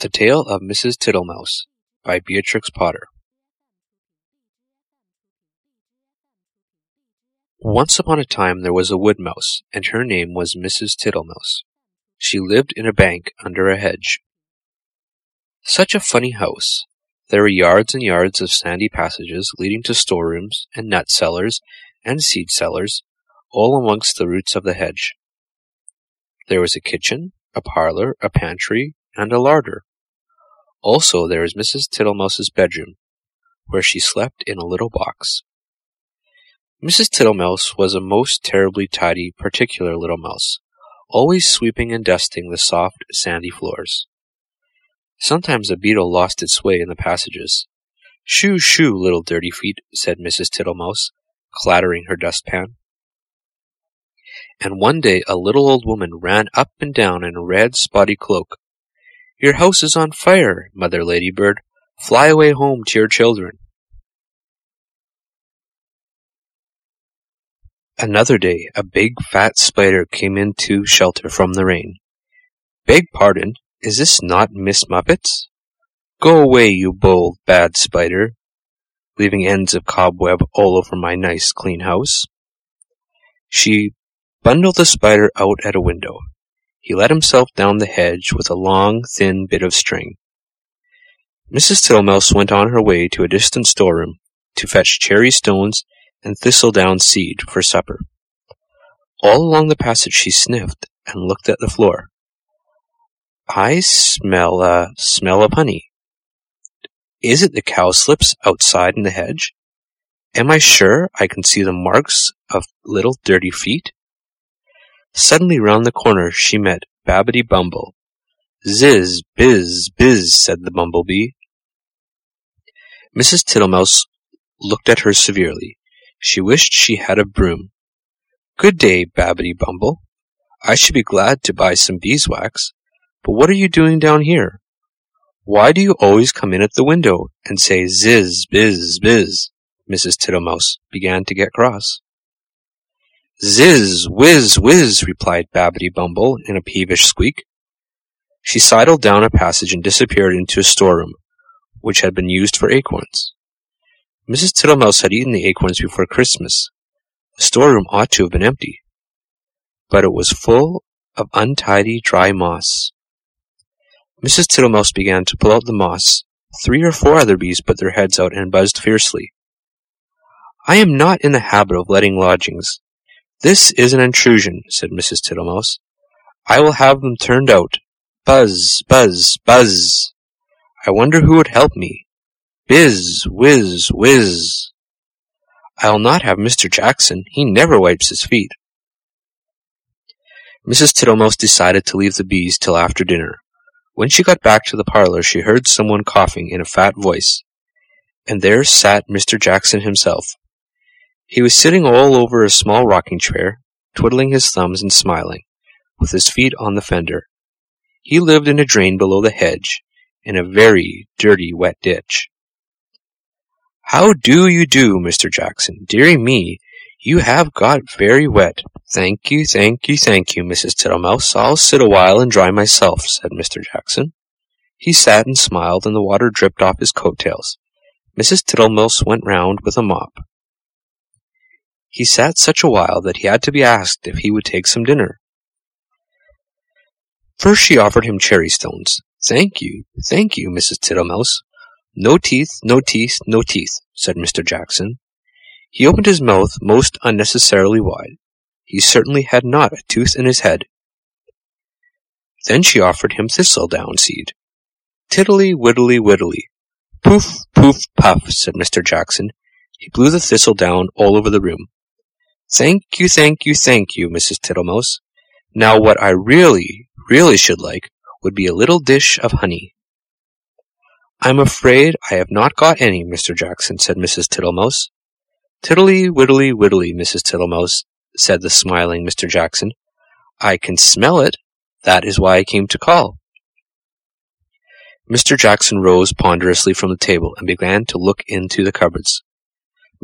The Tale of Mrs. Tittlemouse by Beatrix Potter Once upon a time there was a wood mouse, and her name was Mrs. Tittlemouse. She lived in a bank under a hedge. Such a funny house! There were yards and yards of sandy passages leading to storerooms and nut cellars and seed cellars, all amongst the roots of the hedge. There was a kitchen, a parlour, a pantry, and a larder. Also there is Mrs. Tittlemouse's bedroom, where she slept in a little box. Mrs. Tittlemouse was a most terribly tidy, particular little mouse, always sweeping and dusting the soft, sandy floors. Sometimes a beetle lost its way in the passages. Shoo, shoo, little dirty feet, said Mrs. Tittlemouse, clattering her dustpan. And one day a little old woman ran up and down in a red spotty cloak, your house is on fire, Mother Ladybird. Fly away home to your children. Another day, a big fat spider came into shelter from the rain. Beg pardon, is this not Miss Muffet's? Go away, you bold, bad spider, leaving ends of cobweb all over my nice, clean house. She bundled the spider out at a window. He let himself down the hedge with a long, thin bit of string. Mrs. Tittlemouse went on her way to a distant storeroom to fetch cherry stones and thistledown seed for supper. All along the passage she sniffed and looked at the floor. I smell uh, a smell of honey. Is it the cowslips outside in the hedge? Am I sure I can see the marks of little dirty feet? Suddenly round the corner she met Babbity Bumble. Ziz, biz, biz, said the bumblebee. Mrs. Tittlemouse looked at her severely. She wished she had a broom. Good day, Babbity Bumble. I should be glad to buy some beeswax, but what are you doing down here? Why do you always come in at the window and say ziz, biz, biz? Mrs. Tittlemouse began to get cross. Ziz, whiz, whiz, replied Babbity Bumble in a peevish squeak. She sidled down a passage and disappeared into a storeroom, which had been used for acorns. Mrs. Tittlemouse had eaten the acorns before Christmas. The storeroom ought to have been empty. But it was full of untidy, dry moss. Mrs. Tittlemouse began to pull out the moss. Three or four other bees put their heads out and buzzed fiercely. I am not in the habit of letting lodgings, this is an intrusion, said Mrs. Tittlemouse. I will have them turned out. Buzz, buzz, buzz. I wonder who would help me. Biz, whiz, whiz. I'll not have Mr. Jackson. He never wipes his feet. Mrs. Tittlemouse decided to leave the bees till after dinner. When she got back to the parlour, she heard someone coughing in a fat voice, and there sat Mr. Jackson himself. He was sitting all over a small rocking chair, twiddling his thumbs and smiling, with his feet on the fender. He lived in a drain below the hedge, in a very dirty wet ditch. How do you do, Mr. Jackson? Deary me, you have got very wet. Thank you, thank you, thank you, Mrs. Tittlemouse. I'll sit a while and dry myself, said Mr. Jackson. He sat and smiled, and the water dripped off his coat tails. Mrs. Tittlemouse went round with a mop. He sat such a while that he had to be asked if he would take some dinner. First she offered him cherry stones. Thank you, thank you, Mrs. Tittlemouse. No teeth, no teeth, no teeth, said Mr. Jackson. He opened his mouth most unnecessarily wide. He certainly had not a tooth in his head. Then she offered him thistledown seed. Tiddly, widdly, widdly. Poof, poof, puff, said Mr. Jackson. He blew the thistledown all over the room. Thank you, thank you, thank you, Mrs. Tittlemouse. Now what I really, really should like would be a little dish of honey. I'm afraid I have not got any, Mr. Jackson, said Mrs. Tittlemouse. Tiddly, widdly, widdly, Mrs. Tittlemouse, said the smiling Mr. Jackson. I can smell it. That is why I came to call. Mr. Jackson rose ponderously from the table and began to look into the cupboards.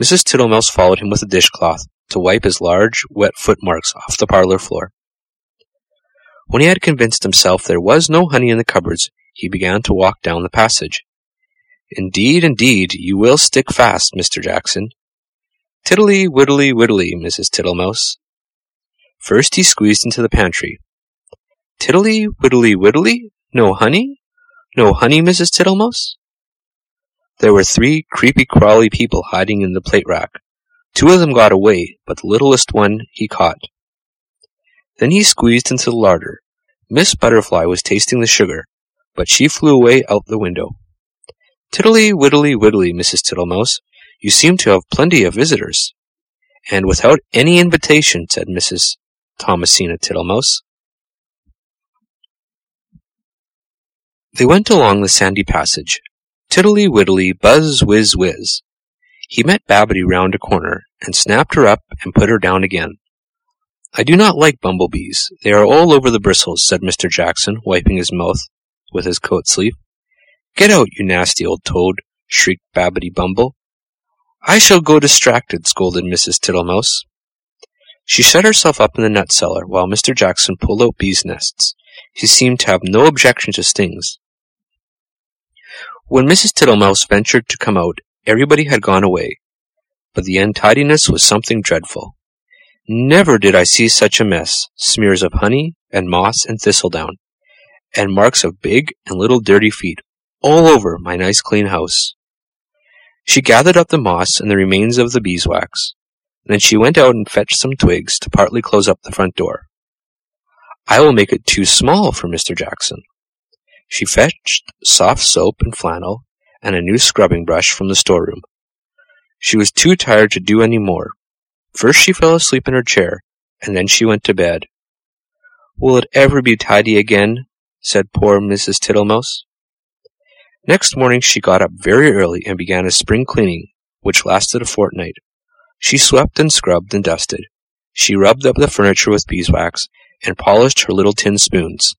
Mrs. Tittlemouse followed him with a dishcloth, to wipe his large, wet footmarks off the parlour floor. When he had convinced himself there was no honey in the cupboards, he began to walk down the passage. Indeed, indeed, you will stick fast, Mr. Jackson. Tiddly, widdly, widdly, Mrs. Tittlemouse. First he squeezed into the pantry. Tiddly, widdly, widdly, no honey? No honey, Mrs. Tittlemouse? There were three creepy crawly people hiding in the plate rack. Two of them got away, but the littlest one he caught. Then he squeezed into the larder. Miss Butterfly was tasting the sugar, but she flew away out the window. Tiddly, widdly, widdly, Mrs. Tittlemouse, you seem to have plenty of visitors. And without any invitation, said Mrs. Thomasina Tittlemouse. They went along the sandy passage. Tiddly, widdly, buzz, whiz, whiz. He met Babbity round a corner, and snapped her up and put her down again. I do not like bumblebees. They are all over the bristles, said Mr. Jackson, wiping his mouth with his coat sleeve. Get out, you nasty old toad, shrieked Babbity Bumble. I shall go distracted, scolded Mrs. Tittlemouse. She shut herself up in the nut cellar while Mr. Jackson pulled out bees' nests. He seemed to have no objection to stings. When Mrs. Tittlemouse ventured to come out, everybody had gone away, but the untidiness was something dreadful. Never did I see such a mess, smears of honey, and moss, and thistledown, and marks of big and little dirty feet all over my nice clean house. She gathered up the moss and the remains of the beeswax. Then she went out and fetched some twigs to partly close up the front door. I will make it too small for Mr. Jackson. She fetched soft soap and flannel and a new scrubbing brush from the storeroom. She was too tired to do any more. First she fell asleep in her chair, and then she went to bed. Will it ever be tidy again? said poor Mrs. Tittlemouse. Next morning she got up very early and began a spring cleaning, which lasted a fortnight. She swept and scrubbed and dusted. She rubbed up the furniture with beeswax and polished her little tin spoons.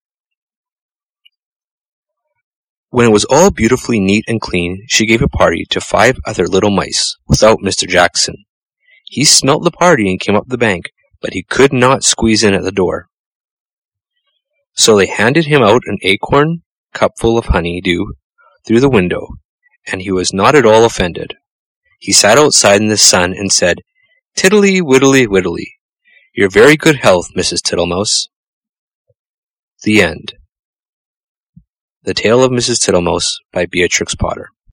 When it was all beautifully neat and clean, she gave a party to five other little mice, without Mr. Jackson. He smelt the party and came up the bank, but he could not squeeze in at the door. So they handed him out an acorn cupful of honey dew through the window, and he was not at all offended. He sat outside in the sun and said, Tiddly, widdly, widdly. Your very good health, Mrs. Tittlemouse. The End. The Tale of Mrs. Tittlemouse by Beatrix Potter.